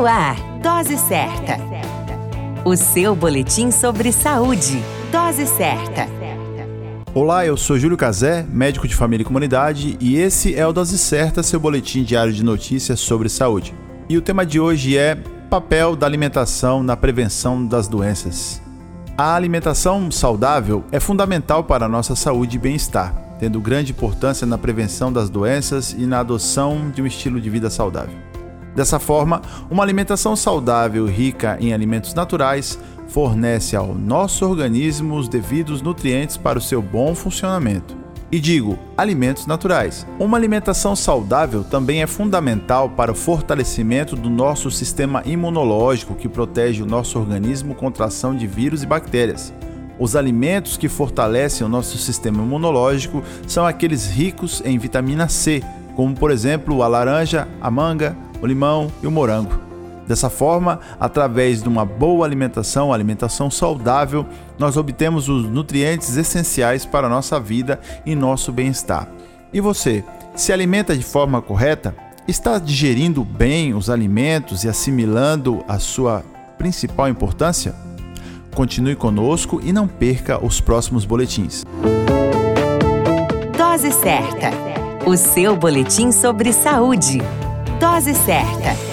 No ar, Dose Certa. O seu boletim sobre saúde. Dose Certa. Olá, eu sou Júlio Cazé, médico de família e comunidade, e esse é o Dose Certa, seu boletim diário de notícias sobre saúde. E o tema de hoje é papel da alimentação na prevenção das doenças. A alimentação saudável é fundamental para a nossa saúde e bem-estar, tendo grande importância na prevenção das doenças e na adoção de um estilo de vida saudável. Dessa forma, uma alimentação saudável rica em alimentos naturais fornece ao nosso organismo os devidos nutrientes para o seu bom funcionamento. E digo, alimentos naturais. Uma alimentação saudável também é fundamental para o fortalecimento do nosso sistema imunológico, que protege o nosso organismo contra a ação de vírus e bactérias. Os alimentos que fortalecem o nosso sistema imunológico são aqueles ricos em vitamina C, como por exemplo a laranja, a manga, o limão e o morango. Dessa forma, através de uma boa alimentação, alimentação saudável, nós obtemos os nutrientes essenciais para a nossa vida e nosso bem-estar. E você, se alimenta de forma correta? Está digerindo bem os alimentos e assimilando a sua principal importância? Continue conosco e não perca os próximos boletins. Dose certa. O seu boletim sobre saúde. Dose certa